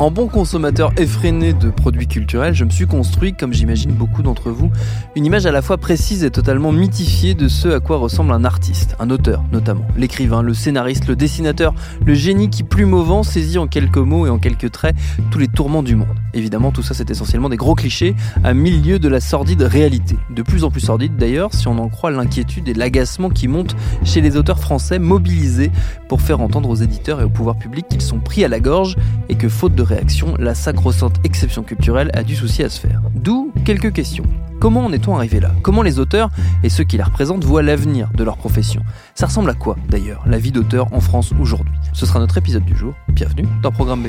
En bon consommateur effréné de produits culturels, je me suis construit, comme j'imagine beaucoup d'entre vous, une image à la fois précise et totalement mythifiée de ce à quoi ressemble un artiste, un auteur notamment, l'écrivain, le scénariste, le dessinateur, le génie qui plume au vent saisit en quelques mots et en quelques traits tous les tourments du monde. Évidemment, tout ça c'est essentiellement des gros clichés à mille lieues de la sordide réalité. De plus en plus sordide d'ailleurs, si on en croit l'inquiétude et l'agacement qui montent chez les auteurs français mobilisés pour faire entendre aux éditeurs et au pouvoir public qu'ils sont pris à la gorge et que faute de réaction, la sacro-sainte exception culturelle a du souci à se faire. D'où quelques questions. Comment en est-on arrivé là? Comment les auteurs et ceux qui la représentent voient l'avenir de leur profession? Ça ressemble à quoi d'ailleurs, la vie d'auteur en France aujourd'hui? Ce sera notre épisode du jour. Bienvenue dans Programme B.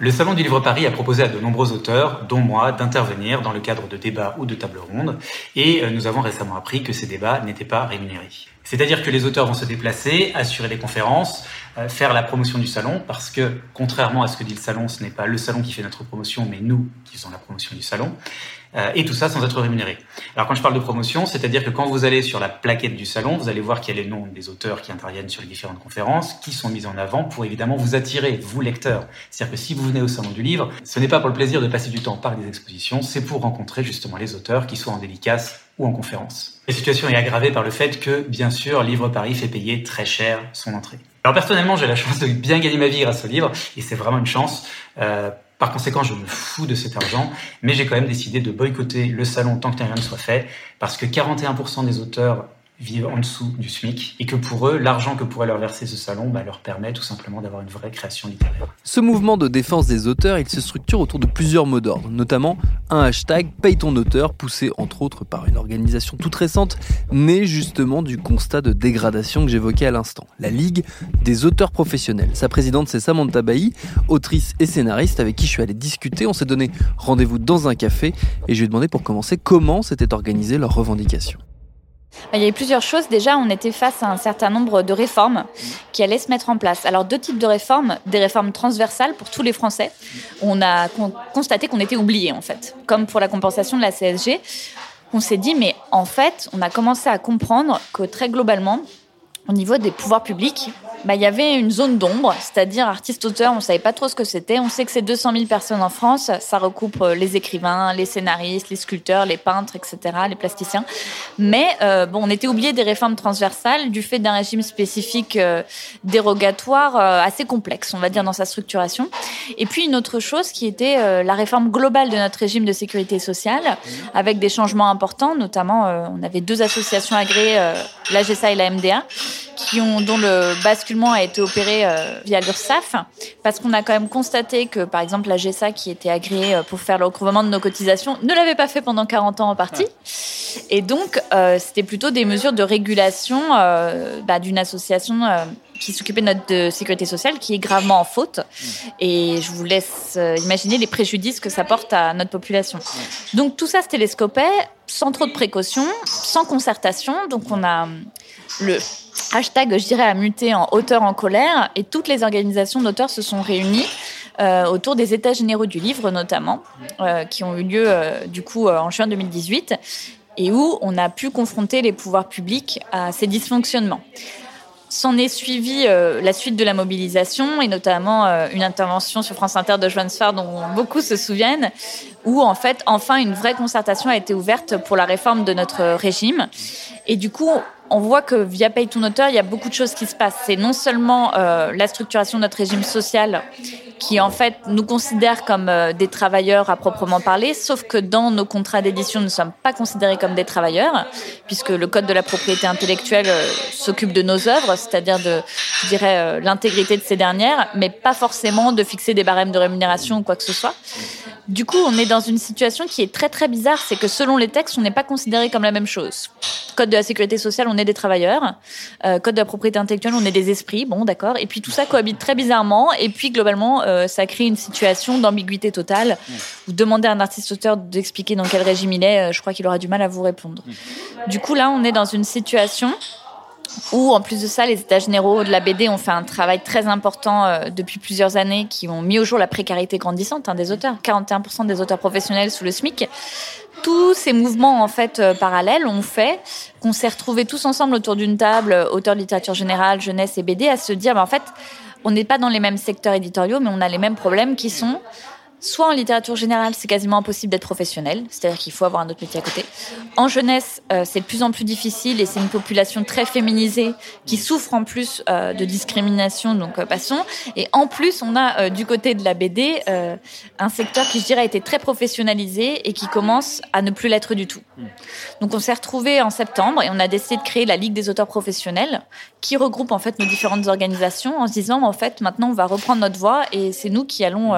Le Salon du Livre Paris a proposé à de nombreux auteurs, dont moi, d'intervenir dans le cadre de débats ou de tables rondes, et euh, nous avons récemment appris que ces débats n'étaient pas rémunérés. C'est-à-dire que les auteurs vont se déplacer, assurer des conférences, euh, faire la promotion du salon, parce que contrairement à ce que dit le salon, ce n'est pas le salon qui fait notre promotion, mais nous qui faisons la promotion du salon. Euh, et tout ça sans être rémunéré. Alors quand je parle de promotion, c'est-à-dire que quand vous allez sur la plaquette du salon, vous allez voir qu'il y a les noms des auteurs qui interviennent sur les différentes conférences, qui sont mis en avant pour évidemment vous attirer, vous lecteurs. C'est-à-dire que si vous venez au salon du livre, ce n'est pas pour le plaisir de passer du temps par des expositions, c'est pour rencontrer justement les auteurs qui soient en dédicace ou en conférence. La situation est aggravée par le fait que, bien sûr, Livre Paris fait payer très cher son entrée. Alors personnellement, j'ai la chance de bien gagner ma vie grâce au livre, et c'est vraiment une chance. Euh, par conséquent, je me fous de cet argent, mais j'ai quand même décidé de boycotter le salon tant que rien ne soit fait, parce que 41% des auteurs vivent en dessous du SMIC et que pour eux, l'argent que pourrait leur verser ce salon bah, leur permet tout simplement d'avoir une vraie création littéraire. Ce mouvement de défense des auteurs, il se structure autour de plusieurs mots d'ordre, notamment un hashtag Paye ton poussé entre autres par une organisation toute récente, née justement du constat de dégradation que j'évoquais à l'instant, la Ligue des auteurs professionnels. Sa présidente, c'est Samantha Bailly, autrice et scénariste avec qui je suis allé discuter. On s'est donné rendez-vous dans un café et je lui ai demandé pour commencer comment s'était organisée leur revendication. Il y avait plusieurs choses. Déjà, on était face à un certain nombre de réformes qui allaient se mettre en place. Alors, deux types de réformes. Des réformes transversales pour tous les Français. On a constaté qu'on était oubliés, en fait. Comme pour la compensation de la CSG. On s'est dit, mais en fait, on a commencé à comprendre que très globalement, au niveau des pouvoirs publics, bah, il y avait une zone d'ombre, c'est-à-dire artiste-auteur, on ne savait pas trop ce que c'était. On sait que c'est 200 000 personnes en France, ça recoupe euh, les écrivains, les scénaristes, les sculpteurs, les peintres, etc., les plasticiens. Mais euh, bon, on était oublié des réformes transversales du fait d'un régime spécifique euh, dérogatoire assez complexe, on va dire, dans sa structuration. Et puis une autre chose qui était la réforme globale de notre régime de sécurité sociale, avec des changements importants, notamment on avait deux associations agréées, l'AGSA et la MDA, qui ont, dont le basculement a été opéré euh, via l'URSSAF, parce qu'on a quand même constaté que, par exemple, la GSA, qui était agréée pour faire le recouvrement de nos cotisations, ne l'avait pas fait pendant 40 ans en partie. Et donc, c'était plutôt des mesures de régulation bah, d'une association qui s'occupait de notre sécurité sociale, qui est gravement en faute. Et je vous laisse euh, imaginer les préjudices que ça porte à notre population. Donc tout ça se télescopait sans trop de précautions, sans concertation. Donc on a le hashtag, je dirais, a muté en auteur en colère et toutes les organisations d'auteurs se sont réunies. Euh, autour des États généraux du livre notamment, euh, qui ont eu lieu du coup en juin 2018, et où on a pu confronter les pouvoirs publics à ces dysfonctionnements. S'en est suivi euh, la suite de la mobilisation et notamment euh, une intervention sur France Inter de Joanne Sfar dont beaucoup se souviennent, où en fait enfin une vraie concertation a été ouverte pour la réforme de notre régime. Et du coup, on voit que via Pay ton auteur, il y a beaucoup de choses qui se passent. C'est non seulement euh, la structuration de notre régime social qui en fait nous considère comme euh, des travailleurs à proprement parler, sauf que dans nos contrats d'édition, nous ne sommes pas considérés comme des travailleurs, puisque le code de la propriété intellectuelle euh, s'occupe de nos œuvres, c'est-à-dire de, je dirais, euh, l'intégrité de ces dernières, mais pas forcément de fixer des barèmes de rémunération ou quoi que ce soit. Du coup, on est dans une situation qui est très très bizarre, c'est que selon les textes, on n'est pas considéré comme la même chose. Code de la sécurité sociale, on est des travailleurs. code de la propriété intellectuelle, on est des esprits. Bon, d'accord. Et puis tout ça cohabite très bizarrement. Et puis globalement, ça crée une situation d'ambiguïté totale. Vous demandez à un artiste-auteur d'expliquer dans quel régime il est, euh, je crois qu'il aura du mal à vous répondre. Du coup, là, on est dans une situation où, en plus de ça, les États généraux de la BD ont fait un travail très important euh, depuis plusieurs années, qui ont mis au jour la précarité grandissante hein, des auteurs. 41% des auteurs professionnels sous le SMIC tous ces mouvements en fait parallèles ont fait qu'on s'est retrouvés tous ensemble autour d'une table, auteurs de littérature générale, jeunesse et BD, à se dire, bah, en fait, on n'est pas dans les mêmes secteurs éditoriaux, mais on a les mêmes problèmes qui sont Soit en littérature générale, c'est quasiment impossible d'être professionnel, c'est-à-dire qu'il faut avoir un autre métier à côté. En jeunesse, euh, c'est de plus en plus difficile et c'est une population très féminisée qui souffre en plus euh, de discrimination, donc euh, passons. Et en plus, on a du côté de la BD un secteur qui, je dirais, a été très professionnalisé et qui commence à ne plus l'être du tout. Donc on s'est retrouvé en septembre et on a décidé de créer la Ligue des auteurs professionnels qui regroupe en fait nos différentes organisations en se disant en fait maintenant on va reprendre notre voix et c'est nous qui allons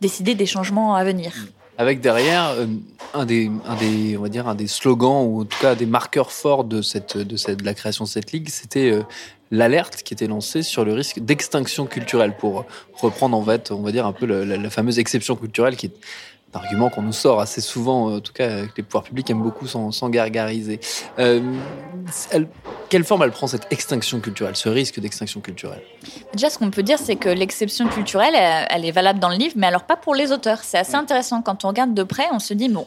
décider des changements à venir. Avec derrière euh, un, des, un des, on va dire un des slogans ou en tout cas des marqueurs forts de cette, de cette, de la création de cette ligue, c'était euh, l'alerte qui était lancée sur le risque d'extinction culturelle pour reprendre en fait, on va dire un peu la, la fameuse exception culturelle qui est argument qu'on nous sort assez souvent, en tout cas que les pouvoirs publics aiment beaucoup s'en gargariser. Euh, quelle forme elle prend cette extinction culturelle, ce risque d'extinction culturelle? Déjà, ce qu'on peut dire, c'est que l'exception culturelle, elle, est valable dans le livre, mais alors pas pour les auteurs. C'est assez intéressant. Quand on regarde de près, on se dit, bon,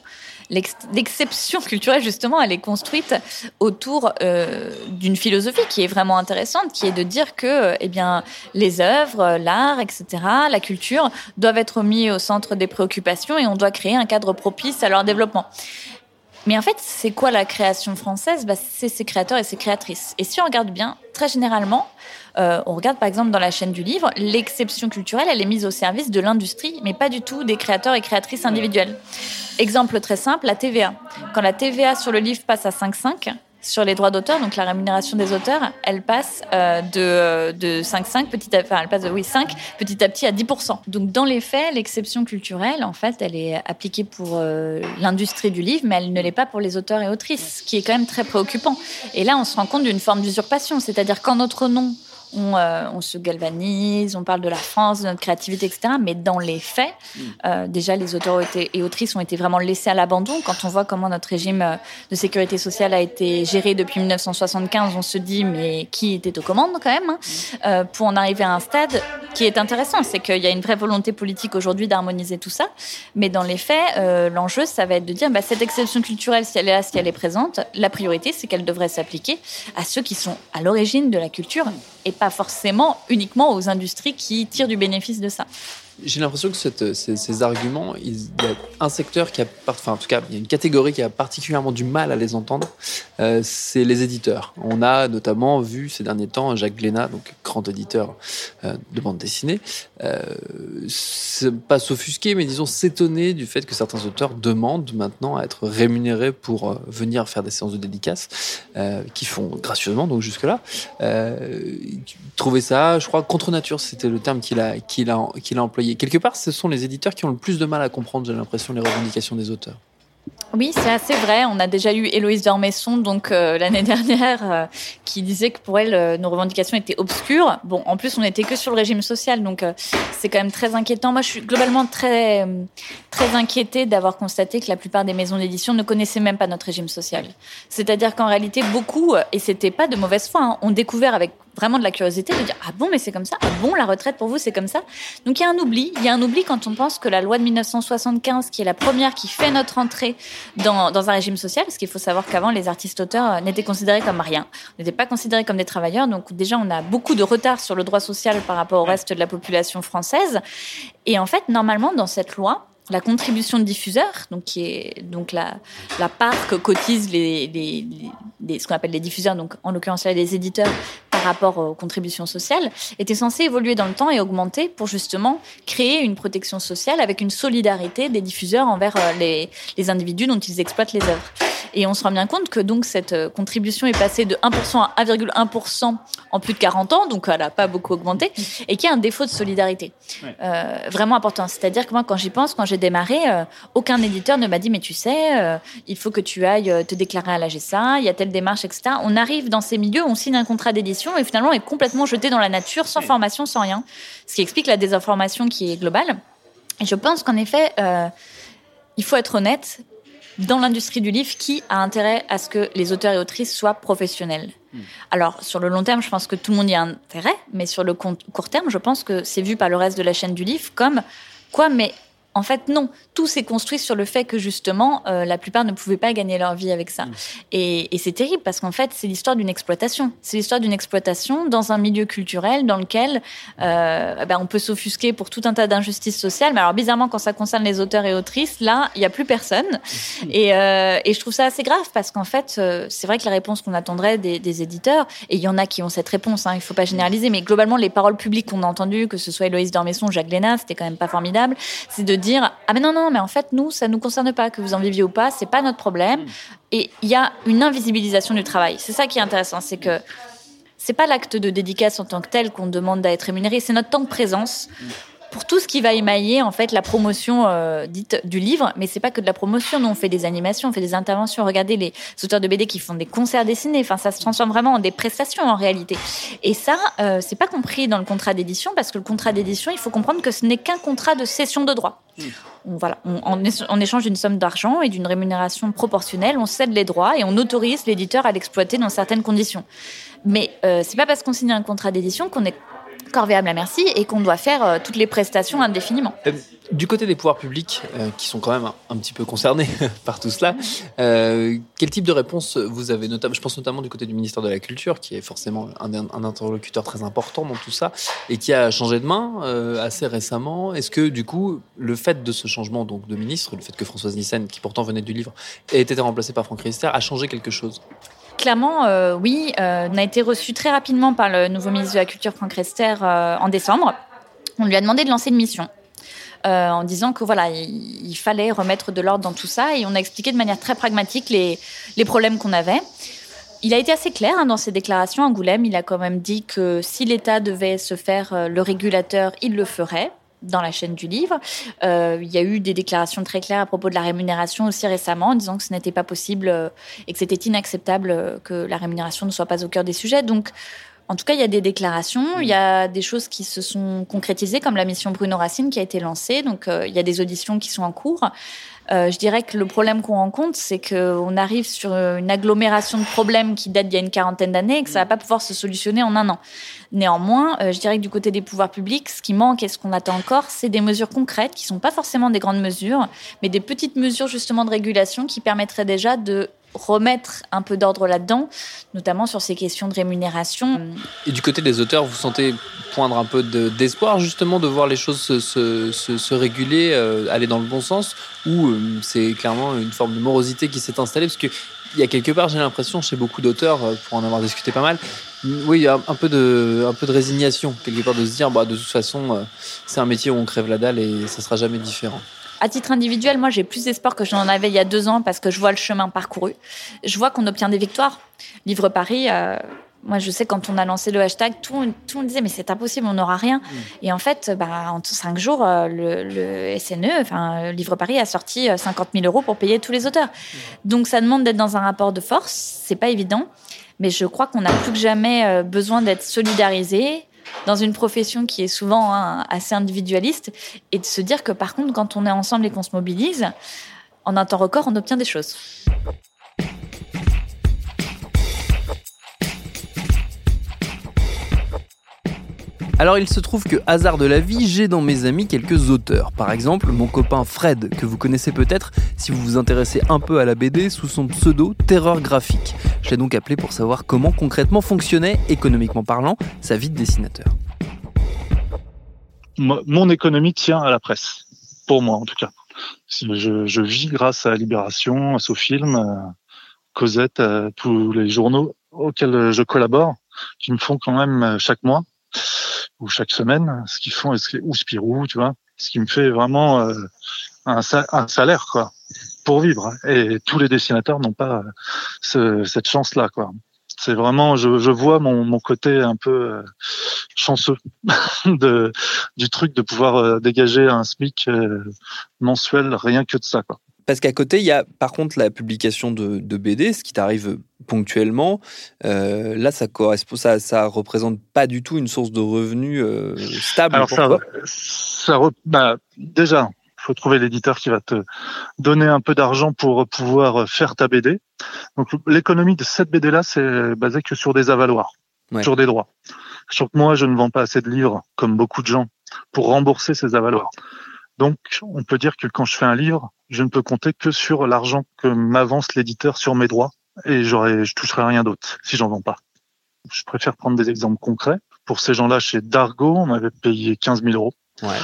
l'exception culturelle, justement, elle est construite autour euh, d'une philosophie qui est vraiment intéressante, qui est de dire que eh bien, les œuvres, l'art, etc., la culture doivent être mis au centre des préoccupations et on doit créer un cadre propice à leur développement. Mais en fait, c'est quoi la création française? Bah, C'est ses créateurs et ses créatrices. Et si on regarde bien, très généralement, euh, on regarde par exemple dans la chaîne du livre, l'exception culturelle, elle est mise au service de l'industrie, mais pas du tout des créateurs et créatrices individuels. Exemple très simple, la TVA. Quand la TVA sur le livre passe à 5,5, sur les droits d'auteur, donc la rémunération des auteurs, elle passe euh, de, de 5,5 petit à, enfin, elle passe de oui, 5 petit à petit à 10%. Donc dans les faits, l'exception culturelle, en fait, elle est appliquée pour euh, l'industrie du livre, mais elle ne l'est pas pour les auteurs et autrices, ce qui est quand même très préoccupant. Et là, on se rend compte d'une forme d'usurpation, c'est-à-dire qu'en notre nom, euh, on, se galvanise, on parle de la France, de notre créativité, etc. Mais dans les faits, mm. euh, déjà, les auteurs et autrices ont été vraiment laissés à l'abandon. Quand on voit comment notre régime euh, de sécurité sociale a été géré depuis 1975, on se dit, mais qui était aux commandes quand même hein, mm. Pour en arriver à un stade qui est intéressant, c'est qu'il y a une vraie volonté politique aujourd'hui d'harmoniser tout ça. Mais dans les faits, l'enjeu, ça va être de dire, bah, cette exception culturelle, si elle est là, si elle est présente, la priorité, c'est qu'elle devrait s'appliquer à ceux qui sont à l'origine de la culture et pas forcément uniquement aux industries qui tirent du bénéfice de ça. J'ai l'impression que cette, ces, arguments, il y a un secteur qui a, enfin en tout cas, il y a une catégorie qui a particulièrement du mal à les entendre, euh, c'est les éditeurs. On a notamment vu ces derniers temps Jacques Glénat, donc grand éditeur euh, de bande dessinée, euh, pas s'offusquer, mais disons s'étonner du fait que certains auteurs demandent maintenant à être rémunérés pour euh, venir faire des séances de dédicaces, euh, qui font gracieusement donc jusque-là. Euh, trouver ça, je crois, contre nature, c'était le terme qu'il a, qu'il a, qu'il a employé. Quelque part, ce sont les éditeurs qui ont le plus de mal à comprendre, j'ai l'impression, les revendications des auteurs. Oui, c'est assez vrai. On a déjà eu Héloïse Dormesson, donc euh, l'année dernière, euh, qui disait que pour elle, euh, nos revendications étaient obscures. Bon, en plus, on n'était que sur le régime social, donc c'est quand même très inquiétant. Moi, je suis globalement très, très inquiétée d'avoir constaté que la plupart des maisons d'édition ne connaissaient même pas notre régime social. C'est-à-dire qu'en réalité, beaucoup, et c'était pas de mauvaise foi, hein, ont découvert avec vraiment de la curiosité de dire ah bon mais c'est comme ça ah bon la retraite pour vous c'est comme ça. Donc il y a un oubli il y a un oubli quand on pense que la loi de 1975 qui est la première qui fait notre entrée dans, dans un régime social parce qu'il faut savoir qu'avant les artistes auteurs euh, n'étaient considérés comme rien n'étaient pas considérés comme des travailleurs. Donc déjà on a beaucoup de retard sur le droit social par rapport au reste de la population française. Et en fait normalement dans cette loi la contribution de diffuseur, donc qui est donc la, la part que cotisent les, les, les ce qu'on appelle les diffuseurs, donc en l'occurrence là les éditeurs par rapport aux contributions sociales, était censée évoluer dans le temps et augmenter pour justement créer une protection sociale avec une solidarité des diffuseurs envers euh, les, les individus dont ils exploitent les œuvres. Et on se rend bien compte que donc cette euh, contribution est passée de 1% à 1,1% en plus de 40 ans, donc elle n'a pas beaucoup augmenté, et qu'il y a un défaut de solidarité euh, vraiment important. C'est-à-dire que moi, quand j'y pense, quand j'ai démarré, euh, aucun éditeur ne m'a dit mais tu sais, euh, il faut que tu ailles te déclarer à la GSA, il y a telle démarche, etc. On arrive dans ces milieux, on signe un contrat d'édition et finalement on est complètement jeté dans la nature, sans formation, sans rien, ce qui explique la désinformation qui est globale. Et je pense qu'en effet, il faut être honnête, dans l'industrie du livre qui a intérêt à ce que les auteurs et autrices soient professionnels. Hmm. Alors, sur le long terme, je pense que tout le monde y a intérêt, mais sur le court terme, je pense que c'est vu par le reste de la chaîne du livre comme quoi, mais en fait, non. Tout s'est construit sur le fait que justement, euh, la plupart ne pouvaient pas gagner leur vie avec ça. Mmh. Et, et c'est terrible parce qu'en fait, c'est l'histoire d'une exploitation. C'est l'histoire d'une exploitation dans un milieu culturel dans lequel euh, ben, on peut s'offusquer pour tout un tas d'injustices sociales. Mais alors, bizarrement, quand ça concerne les auteurs et autrices, là, il n'y a plus personne. Et, euh, et, je trouve ça assez grave parce qu'en fait, c'est vrai que la réponse qu'on attendrait des, des, éditeurs, et il y en a qui ont cette réponse, hein, il ne faut pas généraliser, mais globalement, les paroles publiques qu'on a entendues, que ce soit Héloïse Dormesson, Jacques Léna, c'était quand même pas formidable, c'est de dire ah mais non non mais en fait nous ça nous concerne pas que vous en viviez ou pas c'est pas notre problème. Mm. et il y a une invisibilisation du travail. C'est ça qui est intéressant c'est que c'est pas l'acte de dédicace en tant que tel qu'on demande d'être rémunéré c'est notre temps de présence. Mm pour tout ce qui va émailler en fait la promotion euh, dite du livre, mais c'est pas que de la promotion. Nous on fait des animations, on fait des interventions. Regardez les auteurs de BD qui font des concerts dessinés. Enfin, ça se transforme vraiment en des prestations en réalité. Et ça, euh, c'est pas compris dans le contrat d'édition parce que le contrat d'édition, il faut comprendre que ce n'est qu'un contrat de cession de droits. On, voilà, on, échange d'une somme d'argent et d'une rémunération proportionnelle, on cède les droits et on autorise l'éditeur à l'exploiter dans certaines conditions. Mais euh, c'est pas parce qu'on signe un contrat d'édition qu'on est corvéable à merci et qu'on doit faire euh, toutes les prestations indéfiniment. Euh, du côté des pouvoirs publics, euh, qui sont quand même un, petit peu concernés par tout cela, quel type de réponse vous avez Je pense notamment du côté du ministère de la Culture, qui est forcément un, un interlocuteur très important dans tout ça, et qui a changé de main assez récemment. Est-ce que du coup, le fait de ce changement donc de ministre, le fait que Françoise Nissen, qui pourtant venait du livre, ait été remplacée par Franck Riester, a changé quelque chose? Clairement, euh, oui, euh, a été reçu très rapidement par le nouveau ministre de la Culture, Franck Rester, euh, en décembre. On lui a demandé de lancer une mission. En disant que voilà, il, fallait remettre de l'ordre dans tout ça, et on a expliqué de manière très pragmatique les, les problèmes qu'on avait. Il a été assez clair hein, dans ses déclarations. Angoulême, il a quand même dit que si l'État devait se faire le régulateur, il le ferait dans la chaîne du livre. Euh, il y a eu des déclarations très claires à propos de la rémunération aussi récemment, en disant que ce n'était pas possible euh, et que c'était inacceptable euh, que la rémunération ne soit pas au cœur des sujets. Donc, en tout cas, il y a des déclarations, il y a des choses qui se sont concrétisées, comme la mission Bruno Racine qui a été lancée. Donc, il y a des auditions qui sont en cours. Euh, je dirais que le problème qu'on rencontre, c'est qu'on arrive sur une agglomération de problèmes qui datent d'il y a une quarantaine d'années et que ça va pas pouvoir se solutionner en un an. Néanmoins, euh, je dirais que du côté des pouvoirs publics, ce qui manque et ce qu'on attend encore, c'est des mesures concrètes qui sont pas forcément des grandes mesures, mais des petites mesures justement de régulation qui permettraient déjà de remettre un peu d'ordre là-dedans, notamment sur ces questions de rémunération. Et du côté des auteurs, vous sentez poindre un peu d'espoir justement de voir les choses se, réguler, euh, aller dans le bon sens, ou euh, c'est clairement une forme de morosité qui s'est installée? Parce qu'il y a quelque part, j'ai l'impression, chez beaucoup d'auteurs, euh, pour en avoir discuté pas mal, oui, il y a un peu de, un peu de résignation, quelque part, de se dire, bah, de toute façon, c'est un métier où on crève la dalle et ça sera jamais différent. À titre individuel, moi, j'ai plus d'espoir que j'en avais il y a deux ans parce que je vois le chemin parcouru. Je vois qu'on obtient des victoires. Livre Paris, euh, moi, je sais quand on a lancé le hashtag, tout, tout le monde disait mais c'est impossible, on n'aura rien. Mm. Et en fait, bah, en cinq jours, euh, le, SNE, enfin Livre Paris, a sorti 50 euh, 000 euros pour payer tous les auteurs. Donc, ça demande d'être dans un rapport de force. C'est pas évident, mais je crois qu'on a plus que jamais besoin d'être solidarisé, dans une profession qui est souvent hein, assez individualiste, et de se dire que par contre, quand on est ensemble et qu'on se mobilise, en un temps record, on obtient des choses. Alors il se trouve que hasard de la vie, j'ai dans mes amis quelques auteurs. Par exemple, mon copain Fred, que vous connaissez peut-être si vous vous intéressez un peu à la BD sous son pseudo Terreur graphique. Je l'ai donc appelé pour savoir comment concrètement fonctionnait, économiquement parlant, sa vie de dessinateur. Mon économie tient à la presse, pour moi en tout cas. Je, vis grâce à Libération, à Sofilm, Cosette, à tous les journaux auxquels je collabore, qui me font quand même chaque mois ou chaque semaine, ce qu'ils font, ou Spirou, tu vois, ce qui me fait vraiment euh, un, salaire, quoi, pour vivre. Et tous les dessinateurs n'ont pas ce, cette chance-là, quoi. C'est vraiment, je, je vois mon, mon, côté un peu euh, chanceux de, du truc de pouvoir euh, dégager un SMIC mensuel rien que de ça, quoi. Parce qu'à côté, il y a par contre la publication de, BD, ce qui t'arrive ponctuellement. Euh, là, ça correspond, ça, ça représente pas du tout une source de revenus euh, stable. Alors ça, ça bah, déjà, il faut trouver l'éditeur qui va te donner un peu d'argent pour pouvoir faire ta BD. Donc l'économie de cette BD là, c'est basé que sur des avaloirs, sur des droits. Sauf que moi, je ne vends pas assez de livres, comme beaucoup de gens, pour rembourser ces avaloirs. Donc, on peut dire que quand je fais un livre, je ne peux compter que sur l'argent que m'avance l'éditeur sur mes droits et j'aurais, je toucherai rien d'autre si j'en vends pas. Je préfère prendre des exemples concrets. Pour ces gens-là, chez Dargo, on m'avait payé 15 000 euros ouais.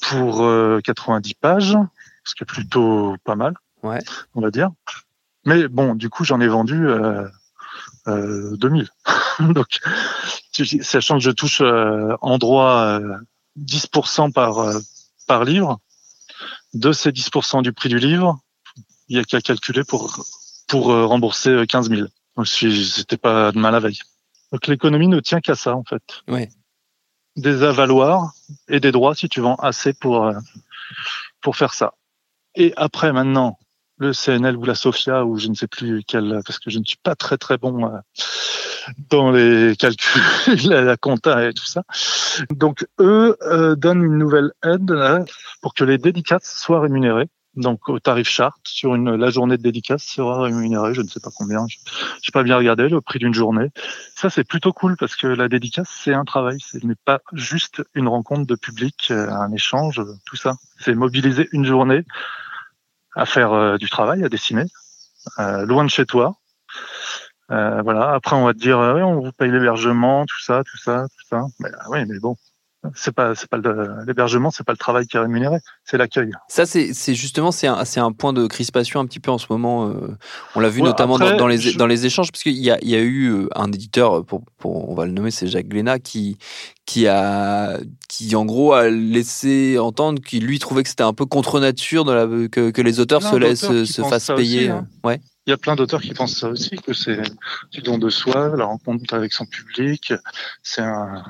pour 90 euh, pages, ce qui est plutôt pas mal, ouais. on va dire. Mais bon, du coup, j'en ai vendu euh, euh, 2000. Donc, sachant que je touche euh, en droit 10% par par livre. De ces 10% du prix du livre, il y a qu'à calculer pour, pour euh, rembourser 15 euh, 000. Donc, c'était pas de mal à veille. Donc, l'économie ne tient qu'à ça, en fait. Des avaloirs et des droits si tu vends assez pour, euh, pour faire ça. Et après, maintenant, le CNL ou la Sofia ou je ne sais plus quel, parce que je ne suis pas très très bon euh, dans les calculs, la, compta et tout ça. Donc eux euh, donnent une nouvelle aide pour que les dédicaces soient rémunérées. Donc au tarif charte sur une la journée de dédicace sera rémunérée, je ne sais pas combien, je n'ai pas bien regardé le prix d'une journée. Ça c'est plutôt cool parce que la dédicace c'est un travail, ce n'est pas juste une rencontre de public, euh, un échange, tout ça. C'est mobiliser une journée à faire euh, du travail, à dessiner, euh, loin de chez toi. Euh, voilà. Après, on va te dire, oui, on vous paye l'hébergement, tout ça, tout ça, tout ça. Mais, oui, mais bon, c'est pas c'est pas l'hébergement c'est pas le travail qui est rémunéré c'est l'accueil ça c'est c'est justement c'est un c'est un point de crispation un petit peu en ce moment euh, on l'a vu notamment dans, les dans les échanges parce qu'il y a il y a eu euh, un éditeur pour, pour on va le nommer c'est Jacques Glénat qui qui a qui en gros a laissé entendre qu'il lui trouvait que c'était un peu contre nature la que, que les auteurs se laissent se fassent payer hein. ouais il y a plein d'auteurs qui pensent ça aussi, que c'est du don de soi, la rencontre avec son public. C'est un,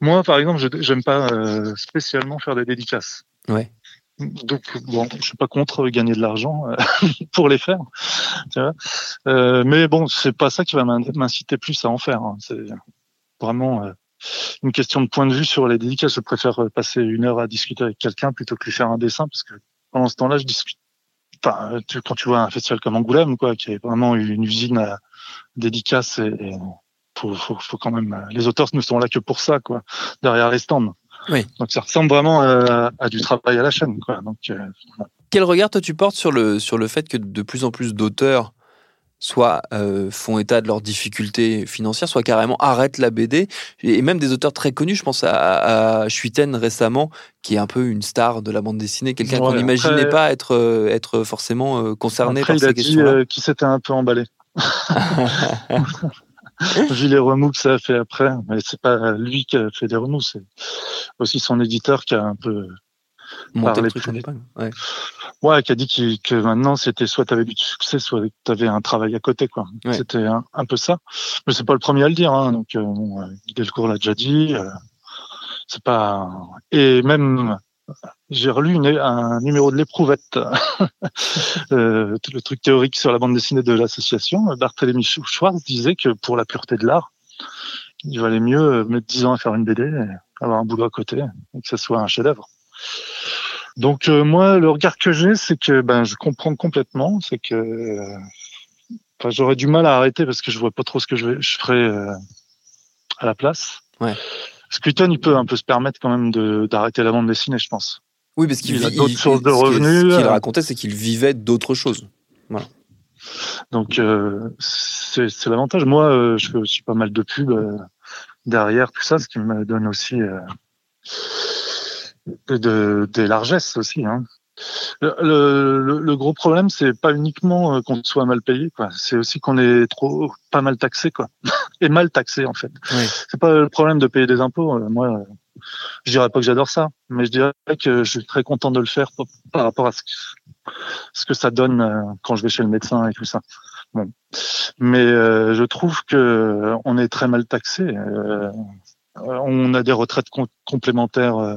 moi, par exemple, je j'aime pas euh, spécialement faire des dédicaces. Ouais. Donc bon, je suis pas contre gagner de l'argent euh, pour les faire, tu vois. Euh, mais bon, c'est pas ça qui va m'inciter plus à en faire. Hein. C'est vraiment une question de point de vue sur les dédicaces. Je préfère passer une heure à discuter avec quelqu'un plutôt que lui faire un dessin parce que pendant ce temps-là, je discute. Enfin, quand tu vois un festival comme Angoulême, quoi, qui est vraiment une usine à dédicaces et faut, faut, faut quand même. Euh, les auteurs ne sont là que pour ça, quoi, derrière les stands. Oui. Donc ça ressemble vraiment à, à du travail à la chaîne, quoi. Donc. Euh, Quel regard toi tu portes sur le sur le fait que de plus en plus d'auteurs soit euh, font état de leurs difficultés financières, soit carrément arrêtent la BD. Et même des auteurs très connus, je pense à, à Schuiten récemment, qui est un peu une star de la bande dessinée, quelqu'un qu'on n'imaginait pas être, euh, être forcément euh, concerné après, par il a ces dit questions-là. euh, qu'il s'était un peu emballé. Vu les remous que ça a fait après, mais c'est pas lui qui a fait des remous, c'est aussi son éditeur qui a un peu Monter le truc. Ouais. Ouais, qui a dit que maintenant c'était soit tu avais du succès, soit tu avais un travail à côté, quoi. Ouais. C'était un, un peu ça. Mais c'est pas le premier à le dire, hein. Donc, euh, bon, euh, Delcourt l'a déjà dit. euh, c'est pas. Et même, j'ai relu un numéro de l'éprouvette, euh, le truc théorique sur la bande dessinée de l'association. Barthélemy Schwartz disait que pour la pureté de l'art, il valait mieux mettre 10 ans à faire une BD, et avoir un boulot à côté, et que ce soit un chef-d'œuvre. Donc euh, moi, le regard que j'ai, c'est que ben je comprends complètement, c'est que euh, j'aurais du mal à arrêter parce que je vois pas trop ce que je, vais, je ferais à la place. Ouais. Squeaton, il peut un peu se permettre quand même de d'arrêter la bande dessinée, je pense. Oui, parce qu'il Il a d'autres il- sources de revenus, Ce qu'il euh. racontait, c'est qu'il vivait d'autres choses. Donc euh, c'est c'est l'avantage. Moi, euh, je fais aussi pas mal de pubs derrière tout ça, ce qui me donne aussi de, des largesses aussi. Hein. Le, le, le gros problème, c'est pas uniquement euh, qu'on soit mal payé, quoi. C'est aussi qu'on est trop pas mal taxé, quoi, et mal taxé en fait. Oui. C'est pas le problème de payer des impôts. Euh, Moi, je dirais pas que j'adore ça, mais je dirais que je suis très content de le faire par, par rapport à ce que, ce que ça donne euh, quand je vais chez le médecin et tout ça. Bon. Mais euh, je trouve que on est très mal taxé. Euh, on a des retraites com- complémentaires euh,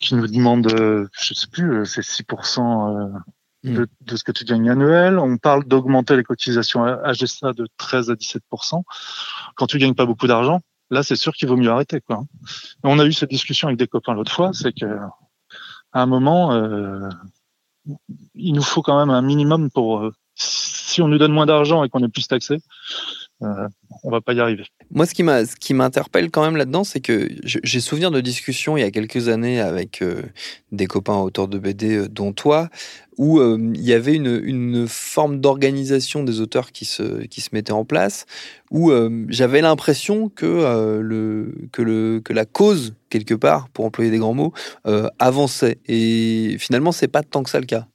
qui nous demandent, euh, je sais plus, euh, c'est 6% euh, de, de ce que tu gagnes annuel. On parle d'augmenter les cotisations à à GSA de 13 à 17%. Quand tu gagnes pas beaucoup d'argent, là, c'est sûr qu'il vaut mieux arrêter. Quoi. On a eu cette discussion avec des copains l'autre fois, c'est que à un moment, euh, il nous faut quand même un minimum pour. euh, si on nous donne moins d'argent et qu'on est plus taxé, euh, on va pas y arriver. Moi, ce qui m'interpelle quand même là-dedans, c'est que j'ai souvenir de discussions il y a quelques années avec euh, des copains auteurs de BD, euh, dont toi, où euh, il y avait une, forme d'organisation des auteurs qui se, mettait en place, où j'avais l'impression que, la cause, quelque part, pour employer des grands mots, avançait. Et finalement, c'est pas tant que ça le cas.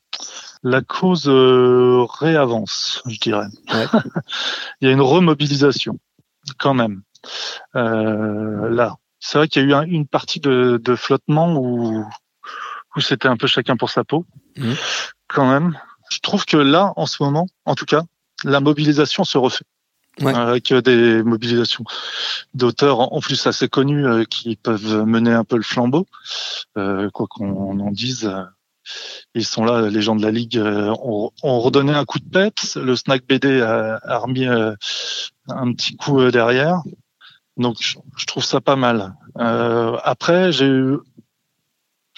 La cause euh, réavance, je dirais. Ouais. Il y a une remobilisation, quand même. Euh, là, c'est vrai qu'il y a eu un- une partie de, de flottement où, où c'était un peu chacun pour sa peau, Mhm. quand même. Je trouve que là, en ce moment, en tout cas, la mobilisation se refait. Ouais. Avec euh, des mobilisations d'auteurs en en plus assez connus euh, qui peuvent mener un peu le flambeau, euh, quoi qu'on en dise. Ils sont là, les gens de la Ligue euh, ont, ont redonné un coup de peps. Le Snack BD a, a remis euh, un petit coup euh, derrière. Donc, je, trouve ça pas mal. Euh, après, j'ai eu,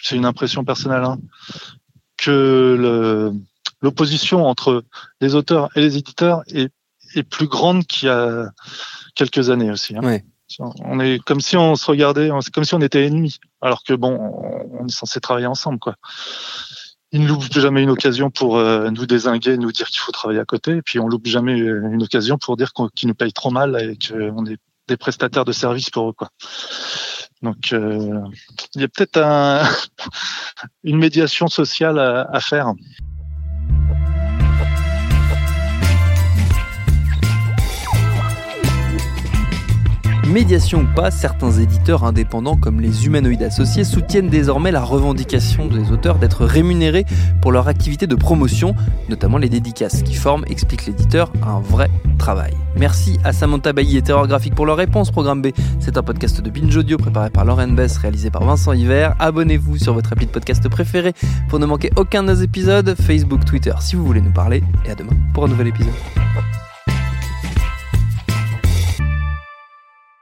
c'est une impression personnelle, hein, que l'opposition entre les auteurs et les éditeurs est, est plus grande qu'il y a quelques années aussi. hein. Ouais. On est comme si on se regardait, c'est comme si on était ennemis, alors que bon, on, est censé travailler ensemble, quoi. Ils ne loupent jamais une occasion pour euh, nous désinguer, nous dire qu'il faut travailler à côté, et puis on loupe jamais une occasion pour dire qu'ils nous payent trop mal et qu'on est des prestataires de services pour eux, quoi. Donc, euh, il y a peut-être un, une médiation sociale à faire. Médiation ou pas, certains éditeurs indépendants comme les humanoïdes associés soutiennent désormais la revendication des auteurs d'être rémunérés pour leur activité de promotion, notamment les dédicaces, qui forment, explique l'éditeur, un vrai travail. Merci à Samantha Bailly et Terreur Graphique pour leur réponse. Programme B, c'est un podcast de Binge Audio préparé par Lauren Bess, réalisé par Vincent Hiver. Abonnez-vous sur votre appli de podcast préféré pour ne manquer aucun de nos épisodes. Facebook, Twitter si vous voulez nous parler. Et à demain pour un nouvel épisode.